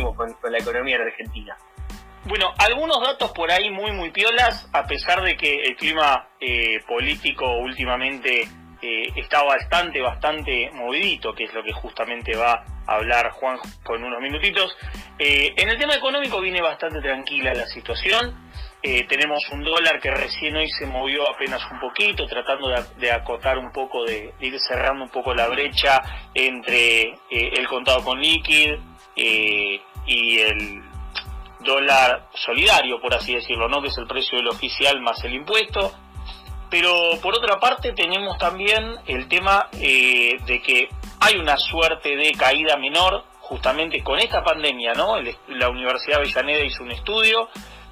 con, la economía de Argentina? Bueno, algunos datos por ahí muy, muy piolas, a pesar de que el clima eh, político últimamente eh, está bastante, bastante movidito, que es lo que justamente va a hablar Juan con unos minutitos. Eh, en el tema económico viene bastante tranquila la situación. Tenemos un dólar que recién hoy se movió apenas un poquito, tratando de, acotar un poco, de, ir cerrando un poco la brecha entre el contado con líquido y el dólar solidario, por así decirlo, ¿no? que es el precio del oficial más el impuesto. Pero por otra parte tenemos también el tema eh, de que hay una suerte de caída menor justamente con esta pandemia, ¿no? La Universidad de Avellaneda hizo un estudio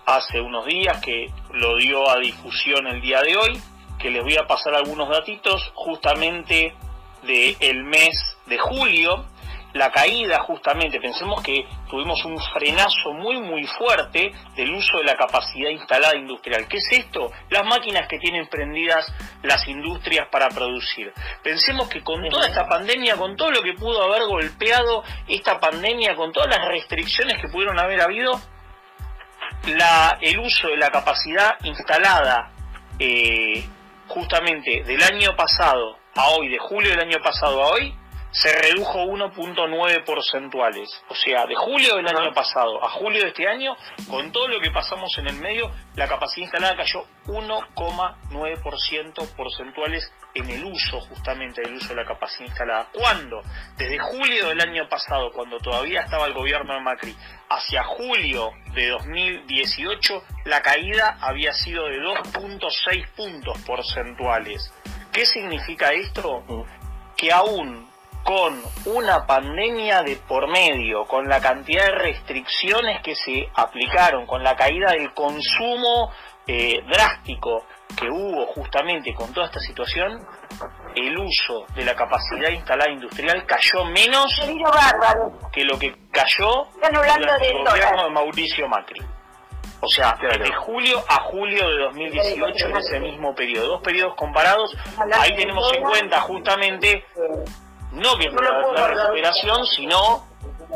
hace unos días que lo dio a difusión el día de hoy, que les voy a pasar algunos datitos justamente del mes de julio, la caída justamente, pensemos que tuvimos un frenazo muy muy fuerte del uso de la capacidad instalada industrial. ¿Qué es esto? Las máquinas que tienen prendidas las industrias para producir. Pensemos que con toda esta pandemia, con todo lo que pudo haber golpeado esta pandemia, con todas las restricciones que pudieron haber habido, la, el uso de la capacidad instalada eh, justamente del año pasado a hoy, de julio del año pasado a hoy, se redujo 1.9 porcentuales. O sea, de julio del año pasado a julio de este año, con todo lo que pasamos en el medio, la capacidad instalada cayó 1,9% porcentuales en el uso, justamente, del uso de la capacidad instalada. ¿Cuándo? Desde julio del año pasado, cuando todavía estaba el gobierno de Macri, hacia julio de 2018, la caída había sido de 2.6 puntos porcentuales. ¿Qué significa esto? Que aún con una pandemia de por medio, con la cantidad de restricciones que se aplicaron, con la caída del consumo eh, drástico que hubo justamente con toda esta situación, el uso de la capacidad instalada industrial cayó menos que lo que cayó durante el gobierno de Mauricio Macri. O sea, de julio a julio de 2018, en ese mismo periodo, dos periodos comparados, ahí tenemos en cuenta justamente no que la, recuperación, sino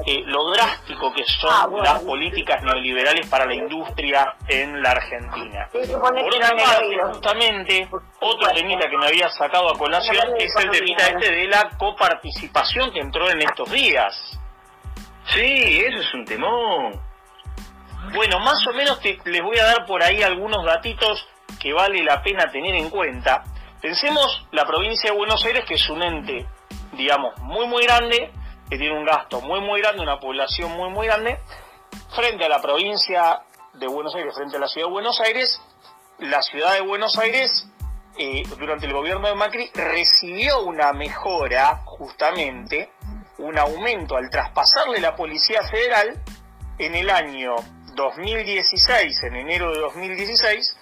eh, lo drástico que son ah, las políticas neoliberales para la industria en la Argentina. Por otra parte, justamente, otro temita que me había sacado a colación es el temita este de la coparticipación que entró en estos días. Sí, eso es un temón. Bueno, más o menos les voy a dar por ahí algunos datitos que vale la pena tener en cuenta. Pensemos la provincia de Buenos Aires, que es un ente digamos, muy, muy grande, que tiene un gasto muy, muy grande, una población muy, muy grande, frente a la provincia de Buenos Aires, frente a la ciudad de Buenos Aires, la ciudad de Buenos Aires, eh, durante el gobierno de Macri, recibió una mejora, justamente, un aumento al traspasarle la Policía Federal en el año 2016, en enero de 2016,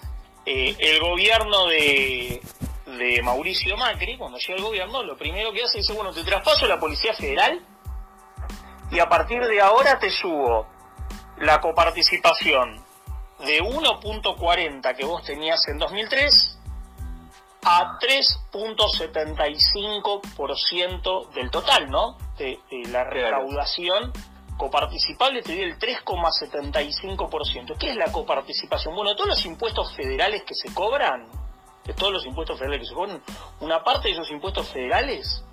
eh, el gobierno de, de Mauricio Macri, cuando llega al gobierno, lo primero que hace es, bueno, te traspaso la Policía Federal y a partir de ahora te subo la coparticipación de 1.40 que vos tenías en 2003 a 3.75% del total, ¿no? De, la recaudación coparticipable te dio el 3,75%. ¿Qué es la coparticipación? Bueno, todos los impuestos federales que se cobran, de todos los impuestos federales que se ponen, una parte de esos impuestos federales,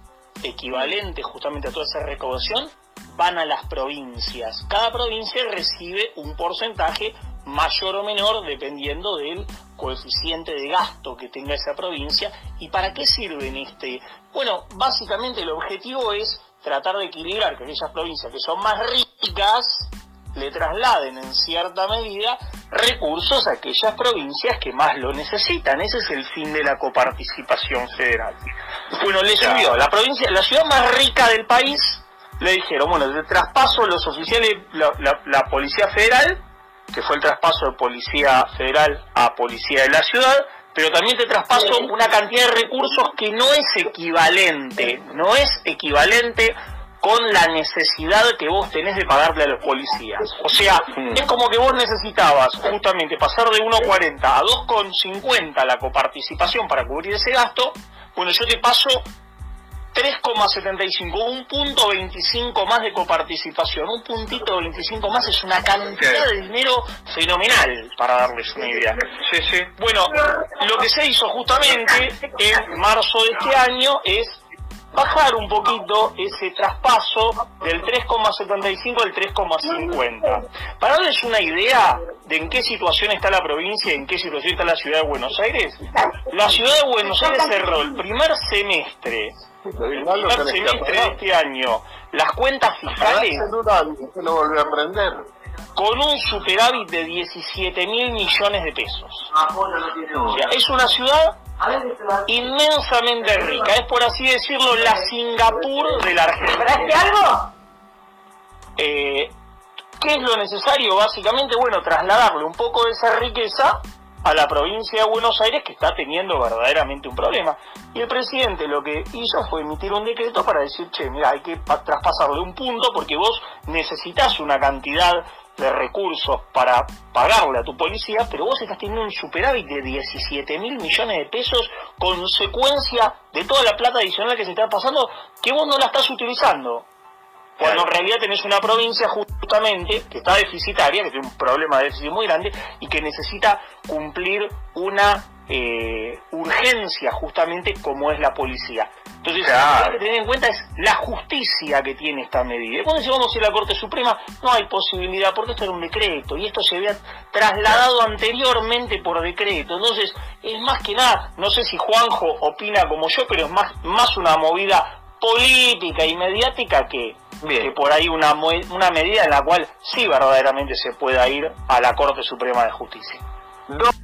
equivalentes justamente a toda esa recaudación, van a las provincias. Cada provincia recibe un porcentaje mayor o menor dependiendo del coeficiente de gasto que tenga esa provincia. ¿Y para qué sirven este? Bueno, básicamente el objetivo es tratar de equilibrar que aquellas provincias que son más ricas le trasladen en cierta medida recursos a aquellas provincias que más lo necesitan. Ese es el fin de la coparticipación federal. Bueno, le subió la provincia, la ciudad más rica del país, le dijeron, bueno, de traspaso los oficiales, la, Policía Federal, que fue el traspaso de Policía Federal a Policía de la Ciudad, pero también te traspaso una cantidad de recursos que no es equivalente, no es equivalente con la necesidad que vos tenés de pagarle a los policías. O sea, mm. es como que vos necesitabas justamente pasar de 1,40 a 2,50 la coparticipación para cubrir ese gasto. Bueno, yo te paso 3,75, un punto 25 más de coparticipación, un puntito 25 más es una cantidad de dinero fenomenal, para darles una idea. Sí, sí. Bueno, lo que se hizo justamente en marzo de este año es bajar un poquito ese traspaso del 3,75 al 3,50. Para darles una idea de en qué situación está la provincia y en qué situación está la ciudad de Buenos Aires, la ciudad de Buenos Aires cerró el primer semestre, el primer semestre de este año, las cuentas fiscales con un superávit de 17 mil millones de pesos. O sea, es una ciudad inmensamente rica, es por así decirlo la Singapur de la Argentina. algo? Eh, ¿Qué es lo necesario? Básicamente, bueno, trasladarle un poco de esa riqueza a la provincia de Buenos Aires que está teniendo verdaderamente un problema. Y el presidente lo que hizo fue emitir un decreto para decir, che, mira, hay que pa- traspasarle un punto porque vos necesitas una cantidad de recursos para pagarle a tu policía, pero vos estás teniendo un superávit de 17 mil millones de pesos, consecuencia de toda la plata adicional que se está pasando, que vos no la estás utilizando. Cuando en realidad tenés una provincia justamente que está deficitaria, que tiene un problema de déficit muy grande y que necesita cumplir una eh, urgencia justamente como es la policía. Entonces, Claro. lo que hay que tener en cuenta es la justicia que tiene esta medida. Y cuando vamos a la Corte Suprema, no hay posibilidad, porque esto era un decreto y esto se había trasladado anteriormente por decreto. Entonces, es más que nada, no sé si Juanjo opina como yo, pero es más, más una movida política y mediática que, por ahí una, una medida en la cual sí verdaderamente se pueda ir a la Corte Suprema de Justicia. Dos